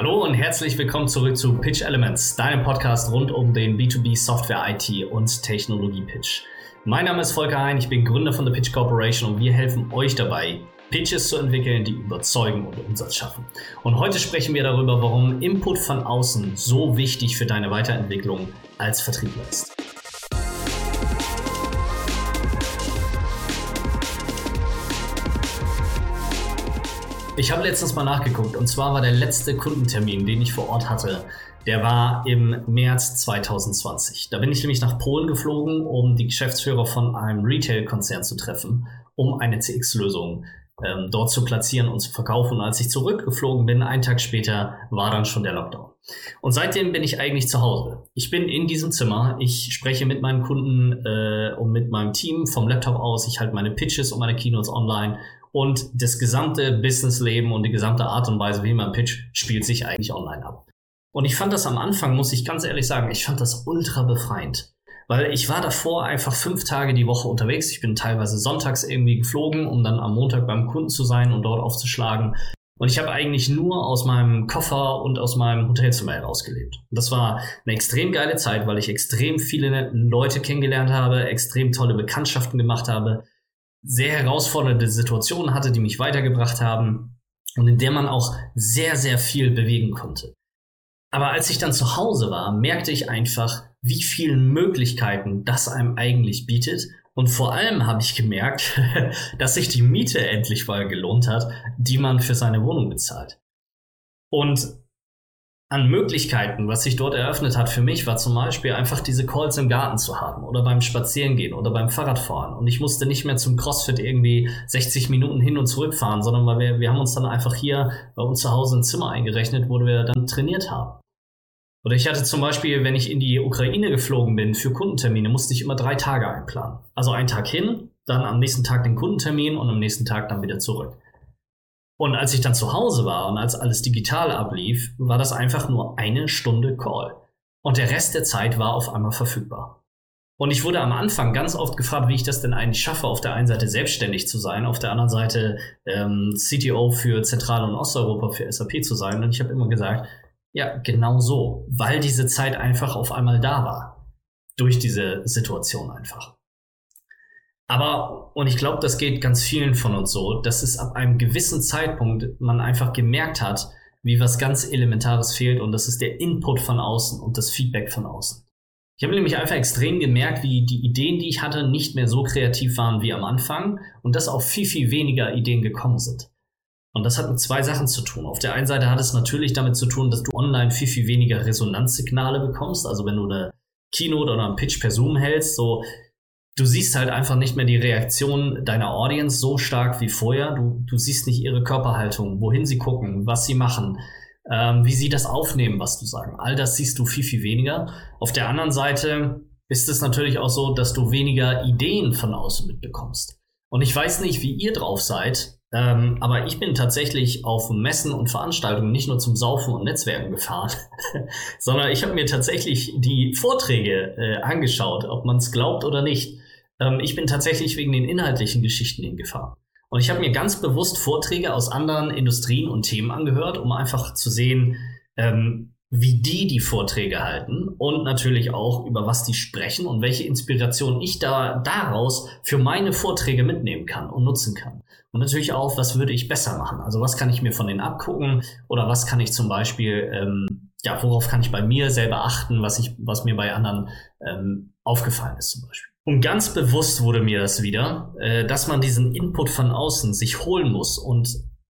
Hallo und herzlich willkommen zurück zu Pitch Elements, deinem Podcast rund um den B2B Software IT und Technologie Pitch. Mein Name ist Volker Hein, ich bin Gründer von The Pitch Corporation und wir helfen euch dabei, Pitches zu entwickeln, die überzeugen und Umsatz schaffen. Und heute sprechen wir darüber, warum Input von außen so wichtig für deine Weiterentwicklung als Vertriebler ist. Ich habe letztens mal nachgeguckt und zwar war der letzte Kundentermin, den ich vor Ort hatte, der war im März 2020. Da bin ich nämlich nach Polen geflogen, um die Geschäftsführer von einem Retail-Konzern zu treffen, um eine CX-Lösung ähm, dort zu platzieren und zu verkaufen. Und als ich zurückgeflogen bin, einen Tag später, war dann schon der Lockdown. Und seitdem bin ich eigentlich zu Hause. Ich bin in diesem Zimmer, ich spreche mit meinen Kunden äh, und mit meinem Team vom Laptop aus, ich halte meine Pitches und meine Keynotes online und das gesamte Businessleben und die gesamte Art und Weise, wie man pitcht, spielt sich eigentlich online ab. Und ich fand das am Anfang, muss ich ganz ehrlich sagen, ich fand das ultra befreiend. Weil ich war davor einfach fünf Tage die Woche unterwegs. Ich bin teilweise sonntags irgendwie geflogen, um dann am Montag beim Kunden zu sein und dort aufzuschlagen. Und ich habe eigentlich nur aus meinem Koffer und aus meinem Hotelzimmer herausgelebt. Und das war eine extrem geile Zeit, weil ich extrem viele Leute kennengelernt habe, extrem tolle Bekanntschaften gemacht habe, sehr herausfordernde Situationen hatte, die mich weitergebracht haben und in der man auch sehr, sehr viel bewegen konnte. Aber als ich dann zu Hause war, merkte ich einfach, wie viele Möglichkeiten das einem eigentlich bietet. Und vor allem habe ich gemerkt, dass sich die Miete endlich mal gelohnt hat, die man für seine Wohnung bezahlt. Und an Möglichkeiten, was sich dort eröffnet hat für mich, war zum Beispiel einfach diese Calls im Garten zu haben oder beim Spazierengehen oder beim Fahrradfahren. Und ich musste nicht mehr zum CrossFit irgendwie 60 Minuten hin und zurück fahren, sondern weil wir, wir haben uns dann einfach hier bei uns zu Hause ein Zimmer eingerechnet, wo wir dann trainiert haben. Oder ich hatte zum Beispiel, wenn ich in die Ukraine geflogen bin für Kundentermine, musste ich immer drei Tage einplanen. Also einen Tag hin, dann am nächsten Tag den Kundentermin und am nächsten Tag dann wieder zurück. Und als ich dann zu Hause war und als alles digital ablief, war das einfach nur eine Stunde Call. Und der Rest der Zeit war auf einmal verfügbar. Und ich wurde am Anfang ganz oft gefragt, wie ich das denn eigentlich schaffe, auf der einen Seite selbstständig zu sein, auf der anderen Seite ähm, CTO für Zentral- und Osteuropa für SAP zu sein. Und ich habe immer gesagt, ja, genau so, weil diese Zeit einfach auf einmal da war. Durch diese Situation einfach. Aber, und ich glaube, das geht ganz vielen von uns so, dass es ab einem gewissen Zeitpunkt man einfach gemerkt hat, wie was ganz Elementares fehlt und das ist der Input von außen und das Feedback von außen. Ich habe nämlich einfach extrem gemerkt, wie die Ideen, die ich hatte, nicht mehr so kreativ waren wie am Anfang und dass auch viel, viel weniger Ideen gekommen sind. Und das hat mit zwei Sachen zu tun. Auf der einen Seite hat es natürlich damit zu tun, dass du online viel, viel weniger Resonanzsignale bekommst. Also wenn du eine Keynote oder einen Pitch per Zoom hältst, so du siehst halt einfach nicht mehr die Reaktion deiner Audience so stark wie vorher. Du, du siehst nicht ihre Körperhaltung, wohin sie gucken, was sie machen, ähm, wie sie das aufnehmen, was du sagen. All das siehst du viel, viel weniger. Auf der anderen Seite ist es natürlich auch so, dass du weniger Ideen von außen mitbekommst. Und ich weiß nicht, wie ihr drauf seid, ähm, aber ich bin tatsächlich auf Messen und Veranstaltungen nicht nur zum Saufen und Netzwerken gefahren, sondern ich habe mir tatsächlich die Vorträge äh, angeschaut, ob man es glaubt oder nicht. Ähm, ich bin tatsächlich wegen den inhaltlichen Geschichten hingefahren. Und ich habe mir ganz bewusst Vorträge aus anderen Industrien und Themen angehört, um einfach zu sehen, ähm, wie die die Vorträge halten und natürlich auch über was die sprechen und welche Inspiration ich da daraus für meine Vorträge mitnehmen kann und nutzen kann. Und natürlich auch, was würde ich besser machen? Also was kann ich mir von denen abgucken oder was kann ich zum Beispiel, ähm, ja, worauf kann ich bei mir selber achten, was ich, was mir bei anderen ähm, aufgefallen ist zum Beispiel. Und ganz bewusst wurde mir das wieder, äh, dass man diesen Input von außen sich holen muss und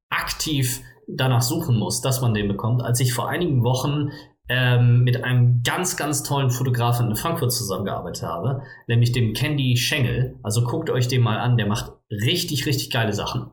aktiv danach suchen muss, dass man den bekommt, als ich vor einigen Wochen ähm, mit einem ganz, ganz tollen Fotografen in Frankfurt zusammengearbeitet habe, nämlich dem Candy Schengel. Also guckt euch den mal an, der macht richtig, richtig geile Sachen.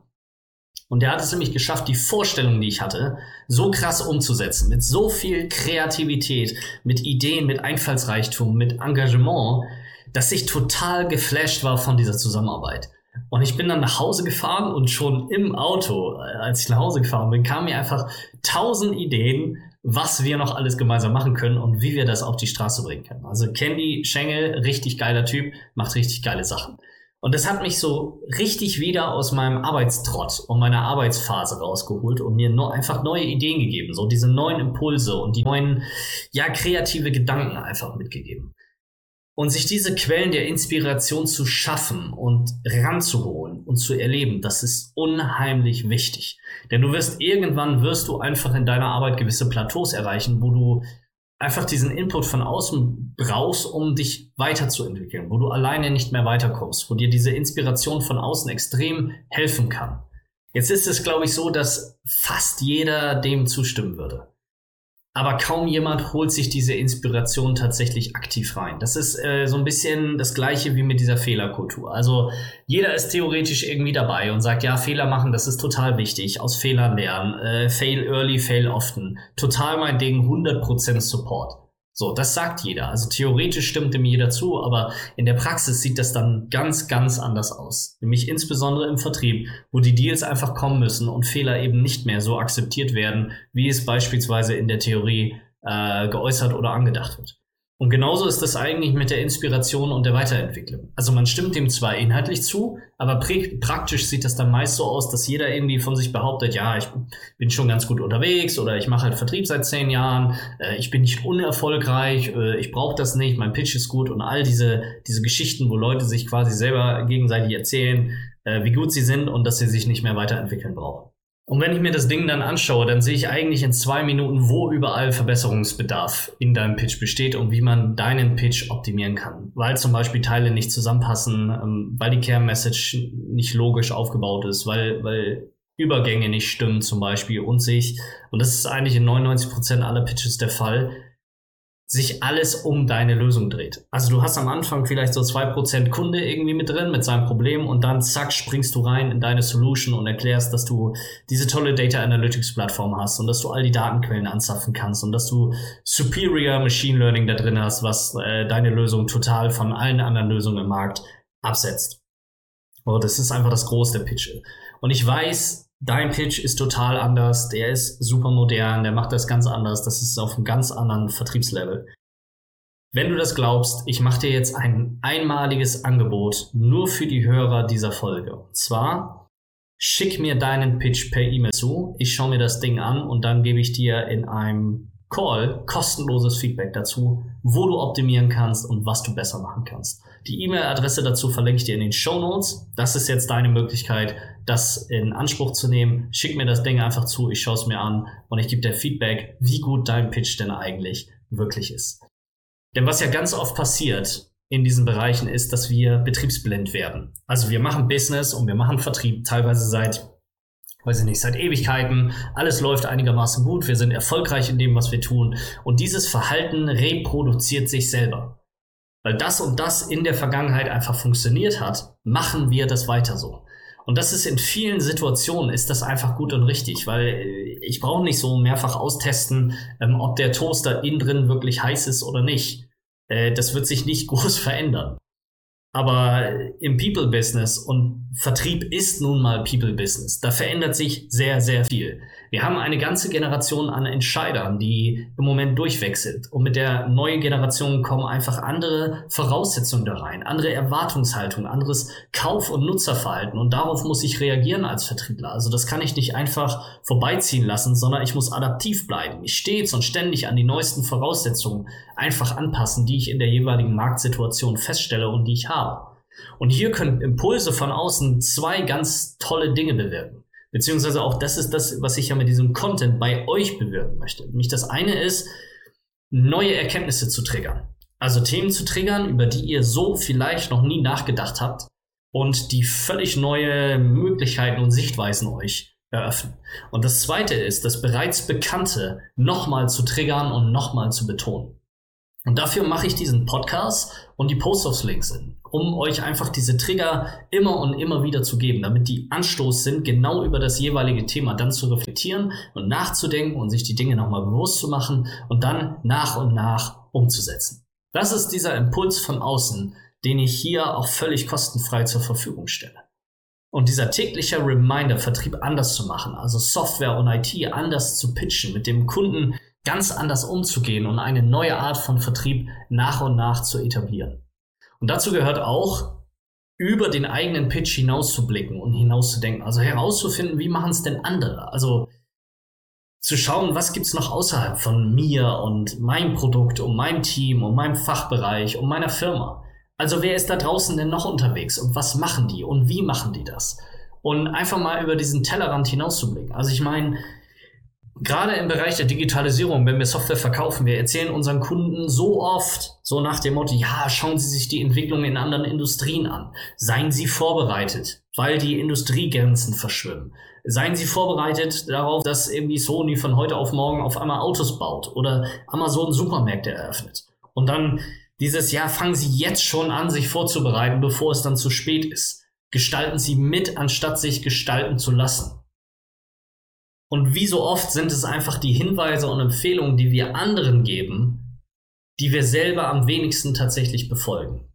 Und der hat es nämlich geschafft, die Vorstellung, die ich hatte, so krass umzusetzen, mit so viel Kreativität, mit Ideen, mit Einfallsreichtum, mit Engagement, dass ich total geflasht war von dieser Zusammenarbeit. Und ich bin dann nach Hause gefahren und schon im Auto, äh, als ich nach Hause gefahren bin, kamen mir einfach tausend Ideen, was wir noch alles gemeinsam machen können und wie wir das auf die Straße bringen können. Also Candy Schengel, richtig geiler Typ, macht richtig geile Sachen. Und das hat mich so richtig wieder aus meinem Arbeitstrott und meiner Arbeitsphase rausgeholt und mir nur einfach neue Ideen gegeben, so diese neuen Impulse und die neuen, ja, kreative Gedanken einfach mitgegeben. Und sich diese Quellen der Inspiration zu schaffen und ranzuholen und zu erleben, das ist unheimlich wichtig. Denn du wirst irgendwann wirst du einfach in deiner Arbeit gewisse Plateaus erreichen, wo du einfach diesen Input von außen brauchst, um dich weiterzuentwickeln, wo du alleine nicht mehr weiterkommst, wo dir diese Inspiration von außen extrem helfen kann. Jetzt ist es, glaube ich, so, dass fast jeder dem zustimmen würde aber kaum jemand holt sich diese Inspiration tatsächlich aktiv rein. Das ist äh, so ein bisschen das gleiche wie mit dieser Fehlerkultur. Also jeder ist theoretisch irgendwie dabei und sagt, ja, Fehler machen, das ist total wichtig, aus Fehlern lernen, äh, fail early, fail often, total mein Ding, 100% Support. So, das sagt jeder. Also theoretisch stimmt dem jeder zu, aber in der Praxis sieht das dann ganz, ganz anders aus. Nämlich insbesondere im Vertrieb, wo die Deals einfach kommen müssen und Fehler eben nicht mehr so akzeptiert werden, wie es beispielsweise in der Theorie äh, geäußert oder angedacht wird. Und genauso ist das eigentlich mit der Inspiration und der Weiterentwicklung. Also man stimmt dem zwar inhaltlich zu, aber praktisch sieht das dann meist so aus, dass jeder irgendwie von sich behauptet, ja, ich bin schon ganz gut unterwegs oder ich mache halt Vertrieb seit zehn Jahren, äh, ich bin nicht unerfolgreich, äh, ich brauche das nicht, mein Pitch ist gut und all diese, diese Geschichten, wo Leute sich quasi selber gegenseitig erzählen, äh, wie gut sie sind und dass sie sich nicht mehr weiterentwickeln brauchen. Und wenn ich mir das Ding dann anschaue, dann sehe ich eigentlich in zwei Minuten, wo überall Verbesserungsbedarf in deinem Pitch besteht und wie man deinen Pitch optimieren kann. Weil zum Beispiel Teile nicht zusammenpassen, ähm, weil die Care-Message nicht logisch aufgebaut ist, weil, weil Übergänge nicht stimmen zum Beispiel und sich, und das ist eigentlich in 99 Prozent aller Pitches der Fall, sich alles um deine Lösung dreht. Also du hast am Anfang vielleicht so zwei Prozent Kunde irgendwie mit drin mit seinem Problem und dann zack springst du rein in deine Solution und erklärst, dass du diese tolle Data Analytics Plattform hast und dass du all die Datenquellen anzapfen kannst und dass du Superior Machine Learning da drin hast, was äh, deine Lösung total von allen anderen Lösungen im Markt absetzt. Oh, das ist einfach das Große Pitch. Und ich weiß, Dein Pitch ist total anders, der ist super modern, der macht das ganz anders, das ist auf einem ganz anderen Vertriebslevel. Wenn du das glaubst, ich mache dir jetzt ein einmaliges Angebot nur für die Hörer dieser Folge. Und zwar schick mir deinen Pitch per E-Mail zu, ich schaue mir das Ding an und dann gebe ich dir in einem Call kostenloses Feedback dazu, wo du optimieren kannst und was du besser machen kannst. Die E-Mail-Adresse dazu verlinke ich dir in den Show Notes. Das ist jetzt deine Möglichkeit, das in Anspruch zu nehmen. Schick mir das Ding einfach zu, ich schaue es mir an und ich gebe dir Feedback, wie gut dein Pitch denn eigentlich wirklich ist. Denn was ja ganz oft passiert in diesen Bereichen ist, dass wir betriebsblind werden. Also wir machen Business und wir machen Vertrieb teilweise seit weiß ich nicht, seit Ewigkeiten. Alles läuft einigermaßen gut. Wir sind erfolgreich in dem, was wir tun. Und dieses Verhalten reproduziert sich selber. Weil das und das in der Vergangenheit einfach funktioniert hat, machen wir das weiter so. Und das ist in vielen Situationen ist das einfach gut und richtig, weil äh, ich brauche nicht so mehrfach austesten, ähm, ob der Toaster innen drin wirklich heiß ist oder nicht. Äh, das wird sich nicht groß verändern. Aber im People-Business und Vertrieb ist nun mal People-Business. Da verändert sich sehr, sehr viel. Wir haben eine ganze Generation an Entscheidern, die im Moment durchwechselt. Und mit der neuen Generation kommen einfach andere Voraussetzungen da rein, andere Erwartungshaltung, anderes Kauf- und Nutzerverhalten. Und darauf muss ich reagieren als Vertriebler. Also das kann ich nicht einfach vorbeiziehen lassen, sondern ich muss adaptiv bleiben. Ich stets und ständig an die neuesten Voraussetzungen einfach anpassen, die ich in der jeweiligen Marktsituation feststelle und die ich habe. Und hier können Impulse von außen zwei ganz tolle Dinge bewirken. Beziehungsweise auch das ist das, was ich ja mit diesem Content bei euch bewirken möchte. Nämlich das eine ist, neue Erkenntnisse zu triggern. Also Themen zu triggern, über die ihr so vielleicht noch nie nachgedacht habt und die völlig neue Möglichkeiten und Sichtweisen euch eröffnen. Und das zweite ist, das bereits Bekannte nochmal zu triggern und nochmal zu betonen. Und dafür mache ich diesen Podcast und die Post-Offs-Links in um euch einfach diese Trigger immer und immer wieder zu geben, damit die Anstoß sind, genau über das jeweilige Thema dann zu reflektieren und nachzudenken und sich die Dinge nochmal bewusst zu machen und dann nach und nach umzusetzen. Das ist dieser Impuls von außen, den ich hier auch völlig kostenfrei zur Verfügung stelle. Und dieser tägliche Reminder, Vertrieb anders zu machen, also Software und IT anders zu pitchen, mit dem Kunden ganz anders umzugehen und eine neue Art von Vertrieb nach und nach zu etablieren. Und dazu gehört auch, über den eigenen Pitch hinauszublicken und hinauszudenken. Also herauszufinden, wie machen es denn andere? Also zu schauen, was gibt's noch außerhalb von mir und meinem Produkt und meinem Team und meinem Fachbereich und meiner Firma. Also wer ist da draußen denn noch unterwegs und was machen die und wie machen die das? Und einfach mal über diesen Tellerrand hinauszublicken. Also ich meine, gerade im Bereich der Digitalisierung, wenn wir Software verkaufen, wir erzählen unseren Kunden so oft, so nach dem Motto, ja, schauen Sie sich die Entwicklung in anderen Industrien an. Seien Sie vorbereitet, weil die Industriegrenzen verschwimmen. Seien Sie vorbereitet darauf, dass irgendwie Sony von heute auf morgen auf einmal Autos baut oder Amazon Supermärkte eröffnet. Und dann dieses Jahr fangen Sie jetzt schon an, sich vorzubereiten, bevor es dann zu spät ist. Gestalten Sie mit, anstatt sich gestalten zu lassen. Und wie so oft sind es einfach die Hinweise und Empfehlungen, die wir anderen geben, die wir selber am wenigsten tatsächlich befolgen.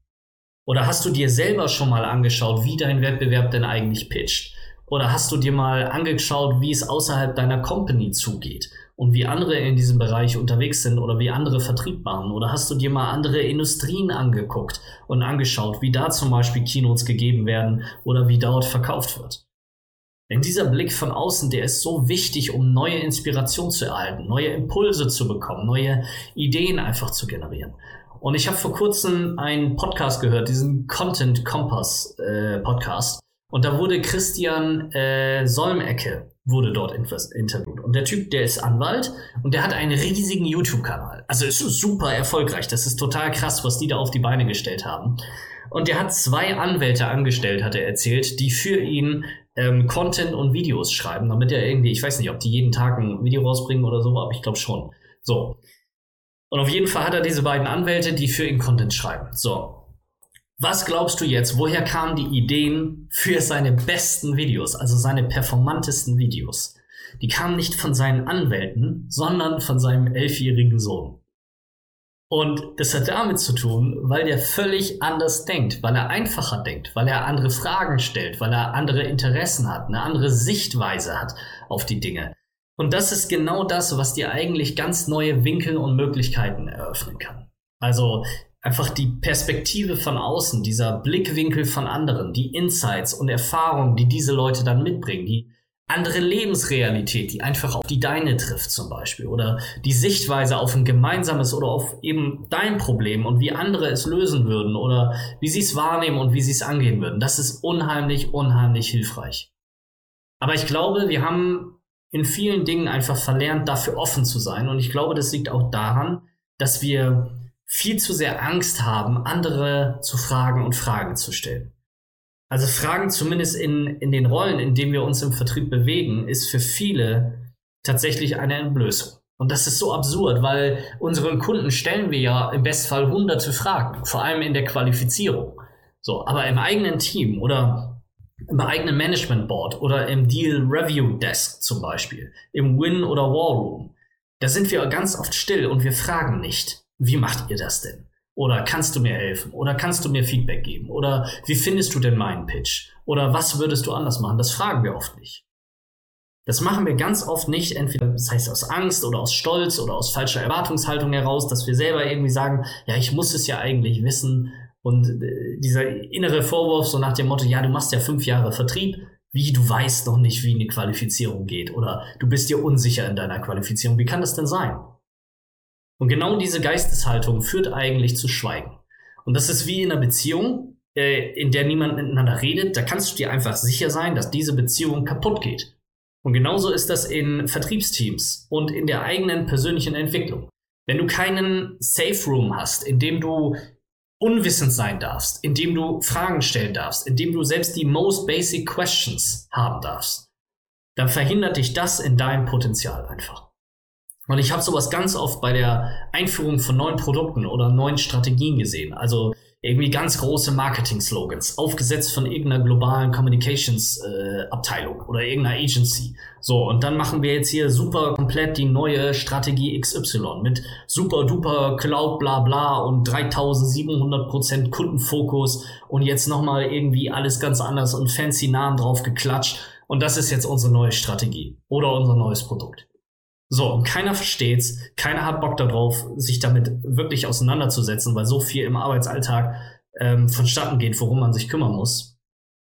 Oder hast du dir selber schon mal angeschaut, wie dein Wettbewerb denn eigentlich pitcht? Oder hast du dir mal angeschaut, wie es außerhalb deiner Company zugeht und wie andere in diesem Bereich unterwegs sind oder wie andere Vertrieb machen? Oder hast du dir mal andere Industrien angeguckt und angeschaut, wie da zum Beispiel Keynotes gegeben werden oder wie dort verkauft wird? Denn dieser Blick von außen, der ist so wichtig, um neue Inspiration zu erhalten, neue Impulse zu bekommen, neue Ideen einfach zu generieren. Und ich habe vor kurzem einen Podcast gehört, diesen Content Compass äh, Podcast. Und da wurde Christian äh, Solmecke wurde dort interviewt. Und der Typ, der ist Anwalt und der hat einen riesigen YouTube-Kanal. Also ist super erfolgreich. Das ist total krass, was die da auf die Beine gestellt haben. Und der hat zwei Anwälte angestellt, hat er erzählt, die für ihn ähm, Content und Videos schreiben, damit er irgendwie, ich weiß nicht, ob die jeden Tag ein Video rausbringen oder so, aber ich glaube schon. So. Und auf jeden Fall hat er diese beiden Anwälte, die für ihn Content schreiben. So. Was glaubst du jetzt, woher kamen die Ideen für seine besten Videos, also seine performantesten Videos? Die kamen nicht von seinen Anwälten, sondern von seinem elfjährigen Sohn. Und das hat damit zu tun, weil der völlig anders denkt, weil er einfacher denkt, weil er andere Fragen stellt, weil er andere Interessen hat, eine andere Sichtweise hat auf die Dinge. Und das ist genau das, was dir eigentlich ganz neue Winkel und Möglichkeiten eröffnen kann. Also einfach die Perspektive von außen, dieser Blickwinkel von anderen, die Insights und Erfahrungen, die diese Leute dann mitbringen, die andere Lebensrealität, die einfach auf die deine trifft zum Beispiel oder die Sichtweise auf ein gemeinsames oder auf eben dein Problem und wie andere es lösen würden oder wie sie es wahrnehmen und wie sie es angehen würden. Das ist unheimlich, unheimlich hilfreich. Aber ich glaube, wir haben in vielen Dingen einfach verlernt, dafür offen zu sein und ich glaube, das liegt auch daran, dass wir viel zu sehr Angst haben, andere zu fragen und Fragen zu stellen. Also Fragen zumindest in, in den Rollen, in denen wir uns im Vertrieb bewegen, ist für viele tatsächlich eine Entblößung. Und das ist so absurd, weil unseren Kunden stellen wir ja im Bestfall hunderte Fragen, vor allem in der Qualifizierung. So, aber im eigenen Team oder im eigenen Management Board oder im Deal Review Desk zum Beispiel, im Win oder War Room, da sind wir ganz oft still und wir fragen nicht, wie macht ihr das denn? Oder kannst du mir helfen? Oder kannst du mir Feedback geben? Oder wie findest du denn meinen Pitch? Oder was würdest du anders machen? Das fragen wir oft nicht. Das machen wir ganz oft nicht, entweder das heißt aus Angst oder aus Stolz oder aus falscher Erwartungshaltung heraus, dass wir selber irgendwie sagen, ja, ich muss es ja eigentlich wissen. Und äh, dieser innere Vorwurf so nach dem Motto, ja, du machst ja fünf Jahre Vertrieb, wie du weißt noch nicht, wie eine Qualifizierung geht oder du bist dir unsicher in deiner Qualifizierung. Wie kann das denn sein? Und genau diese Geisteshaltung führt eigentlich zu Schweigen. Und das ist wie in einer Beziehung, äh, in der niemand miteinander redet. Da kannst du dir einfach sicher sein, dass diese Beziehung kaputt geht. Und genauso ist das in Vertriebsteams und in der eigenen persönlichen Entwicklung. Wenn du keinen Safe Room hast, in dem du unwissend sein darfst, in dem du Fragen stellen darfst, in dem du selbst die most basic questions haben darfst, dann verhindert dich das in deinem Potenzial einfach. Und ich habe sowas ganz oft bei der Einführung von neuen Produkten oder neuen Strategien gesehen. Also irgendwie ganz große Marketing-Slogans, aufgesetzt von irgendeiner globalen Communications-Abteilung äh, oder irgendeiner Agency. So, und dann machen wir jetzt hier super komplett die neue Strategie XY mit super duper Cloud bla bla und 3700% Kundenfokus und jetzt nochmal irgendwie alles ganz anders und fancy Namen drauf geklatscht. Und das ist jetzt unsere neue Strategie oder unser neues Produkt. So, und keiner versteht's, keiner hat Bock darauf, sich damit wirklich auseinanderzusetzen, weil so viel im Arbeitsalltag ähm, vonstatten geht, worum man sich kümmern muss.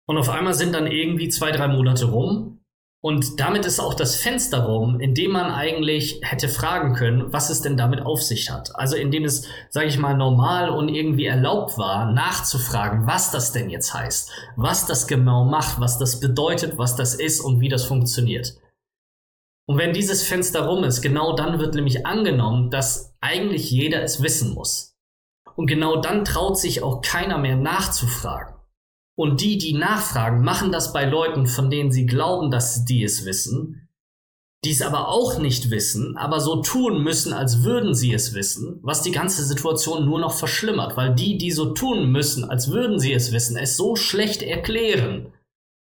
Und auf einmal sind dann irgendwie zwei, drei Monate rum und damit ist auch das Fenster rum, in dem man eigentlich hätte fragen können, was es denn damit auf sich hat. Also in dem es, sage ich mal, normal und irgendwie erlaubt war, nachzufragen, was das denn jetzt heißt, was das genau macht, was das bedeutet, was das ist und wie das funktioniert. Und wenn dieses Fenster rum ist, genau dann wird nämlich angenommen, dass eigentlich jeder es wissen muss. Und genau dann traut sich auch keiner mehr nachzufragen. Und die, die nachfragen, machen das bei Leuten, von denen sie glauben, dass die es wissen, die es aber auch nicht wissen, aber so tun müssen, als würden sie es wissen, was die ganze Situation nur noch verschlimmert, weil die, die so tun müssen, als würden sie es wissen, es so schlecht erklären,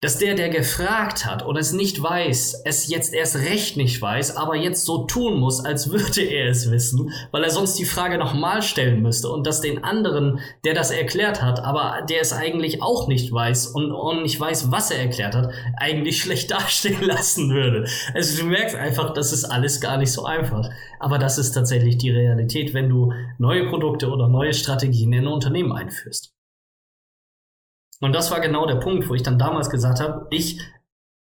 dass der, der gefragt hat und es nicht weiß, es jetzt erst recht nicht weiß, aber jetzt so tun muss, als würde er es wissen, weil er sonst die Frage nochmal stellen müsste und dass den anderen, der das erklärt hat, aber der es eigentlich auch nicht weiß und, und nicht weiß, was er erklärt hat, eigentlich schlecht dastehen lassen würde. Also du merkst einfach, das ist alles gar nicht so einfach. Aber das ist tatsächlich die Realität, wenn du neue Produkte oder neue Strategien in ein Unternehmen einführst. Und das war genau der Punkt, wo ich dann damals gesagt habe, ich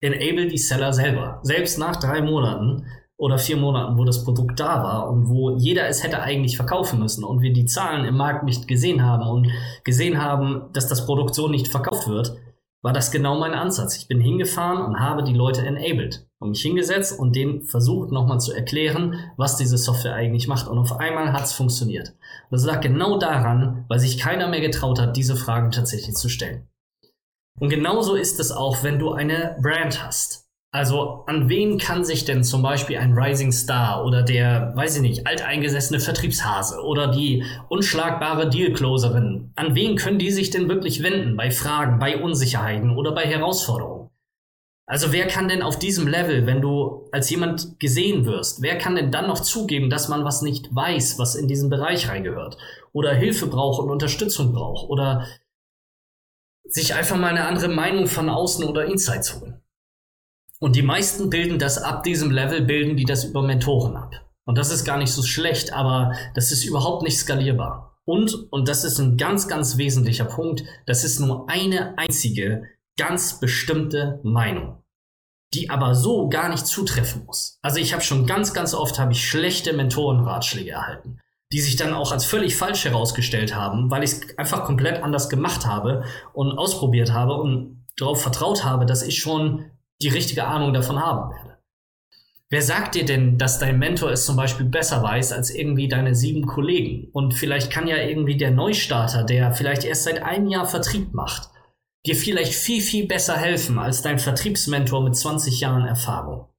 enable die Seller selber. Selbst nach drei Monaten oder vier Monaten, wo das Produkt da war und wo jeder es hätte eigentlich verkaufen müssen und wir die Zahlen im Markt nicht gesehen haben und gesehen haben, dass das Produkt so nicht verkauft wird, war das genau mein Ansatz. Ich bin hingefahren und habe die Leute enabled und mich hingesetzt und denen versucht nochmal zu erklären, was diese Software eigentlich macht. Und auf einmal hat es funktioniert. Das lag genau daran, weil sich keiner mehr getraut hat, diese Fragen tatsächlich zu stellen. Und genauso ist es auch, wenn du eine Brand hast. Also an wen kann sich denn zum Beispiel ein Rising Star oder der, weiß ich nicht, alteingesessene Vertriebshase oder die unschlagbare Dealcloserin, an wen können die sich denn wirklich wenden bei Fragen, bei Unsicherheiten oder bei Herausforderungen? Also wer kann denn auf diesem Level, wenn du als jemand gesehen wirst, wer kann denn dann noch zugeben, dass man was nicht weiß, was in diesen Bereich reingehört oder Hilfe braucht und Unterstützung braucht oder sich einfach mal eine andere Meinung von außen oder Insights holen? Und die meisten bilden das ab diesem Level, bilden die das über Mentoren ab. Und das ist gar nicht so schlecht, aber das ist überhaupt nicht skalierbar. Und, und das ist ein ganz, ganz wesentlicher Punkt, das ist nur eine einzige, ganz bestimmte Meinung, die aber so gar nicht zutreffen muss. Also ich habe schon ganz, ganz oft habe ich schlechte Mentorenratschläge erhalten, die sich dann auch als völlig falsch herausgestellt haben, weil ich es einfach komplett anders gemacht habe und ausprobiert habe und darauf vertraut habe, dass ich schon die richtige Ahnung davon haben werde. Wer sagt dir denn, dass dein Mentor es zum Beispiel besser weiß als irgendwie deine sieben Kollegen? Und vielleicht kann ja irgendwie der Neustarter, der vielleicht erst seit einem Jahr Vertrieb macht, dir vielleicht viel, viel besser helfen als dein Vertriebsmentor mit 20 Jahren Erfahrung.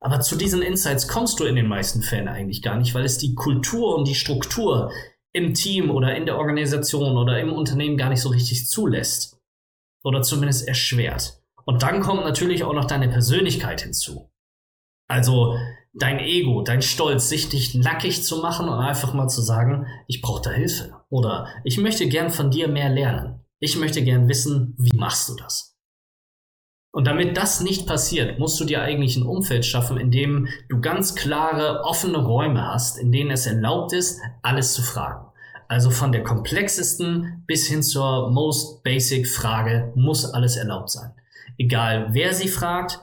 Aber zu diesen Insights kommst du in den meisten Fällen eigentlich gar nicht, weil es die Kultur und die Struktur im Team oder in der Organisation oder im Unternehmen gar nicht so richtig zulässt. Oder zumindest erschwert. Und dann kommt natürlich auch noch deine Persönlichkeit hinzu. Also dein Ego, dein Stolz, sich dich nackig zu machen und einfach mal zu sagen, ich brauche da Hilfe. Oder ich möchte gern von dir mehr lernen. Ich möchte gern wissen, wie machst du das? Und damit das nicht passiert, musst du dir eigentlich ein Umfeld schaffen, in dem du ganz klare, offene Räume hast, in denen es erlaubt ist, alles zu fragen. Also von der komplexesten bis hin zur most basic Frage muss alles erlaubt sein. Egal wer sie fragt,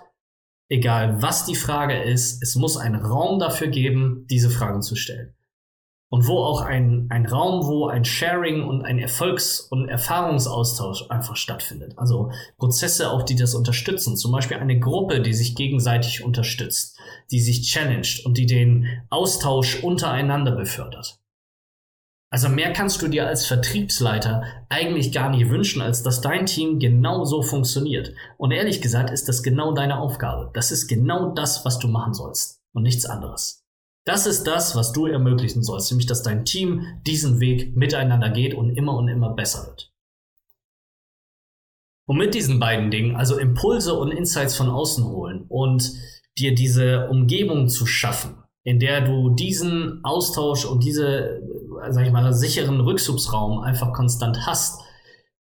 egal was die Frage ist, es muss einen Raum dafür geben, diese Fragen zu stellen. Und wo auch ein, ein Raum, wo ein Sharing und ein Erfolgs- und Erfahrungsaustausch einfach stattfindet. Also Prozesse auch, die das unterstützen. Zum Beispiel eine Gruppe, die sich gegenseitig unterstützt, die sich challenged und die den Austausch untereinander befördert. Also mehr kannst du dir als Vertriebsleiter eigentlich gar nicht wünschen, als dass dein Team genau so funktioniert. Und ehrlich gesagt ist das genau deine Aufgabe. Das ist genau das, was du machen sollst und nichts anderes. Das ist das, was du ermöglichen sollst, nämlich dass dein Team diesen Weg miteinander geht und immer und immer besser wird. Und mit diesen beiden Dingen, also Impulse und Insights von außen holen und dir diese Umgebung zu schaffen, in der du diesen Austausch und diese sag ich mal, sicheren Rückzugsraum einfach konstant hast,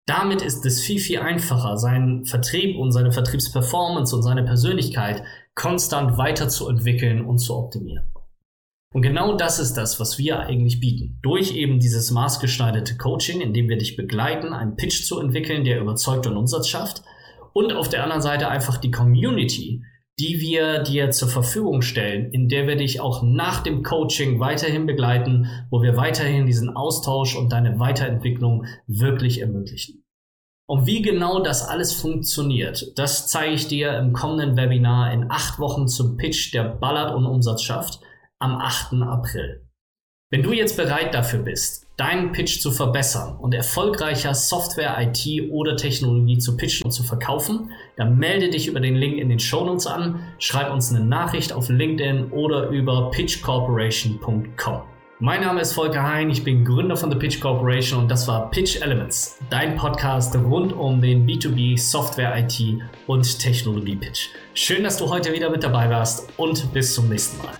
damit ist es viel, viel einfacher, seinen Vertrieb und seine Vertriebsperformance und seine Persönlichkeit konstant weiterzuentwickeln und zu optimieren. Und genau das ist das, was wir eigentlich bieten. Durch eben dieses maßgeschneiderte Coaching, in dem wir dich begleiten, einen Pitch zu entwickeln, der überzeugt und Umsatz schafft. Und auf der anderen Seite einfach die Community, die wir dir zur Verfügung stellen, in der wir dich auch nach dem Coaching weiterhin begleiten, wo wir weiterhin diesen Austausch und deine Weiterentwicklung wirklich ermöglichen. Und wie genau das alles funktioniert, das zeige ich dir im kommenden Webinar in acht Wochen zum Pitch, der ballert und Umsatz schafft, am 8. April. Wenn du jetzt bereit dafür bist, deinen Pitch zu verbessern und erfolgreicher Software, IT oder Technologie zu pitchen und zu verkaufen, dann melde dich über den Link in den Shownotes an, schreib uns eine Nachricht auf LinkedIn oder über pitchcorporation.com. Mein Name ist Volker Hein, ich bin Gründer von The Pitch Corporation und das war Pitch Elements, dein Podcast rund um den B2B Software, IT und Technologie Pitch. Schön, dass du heute wieder mit dabei warst und bis zum nächsten Mal.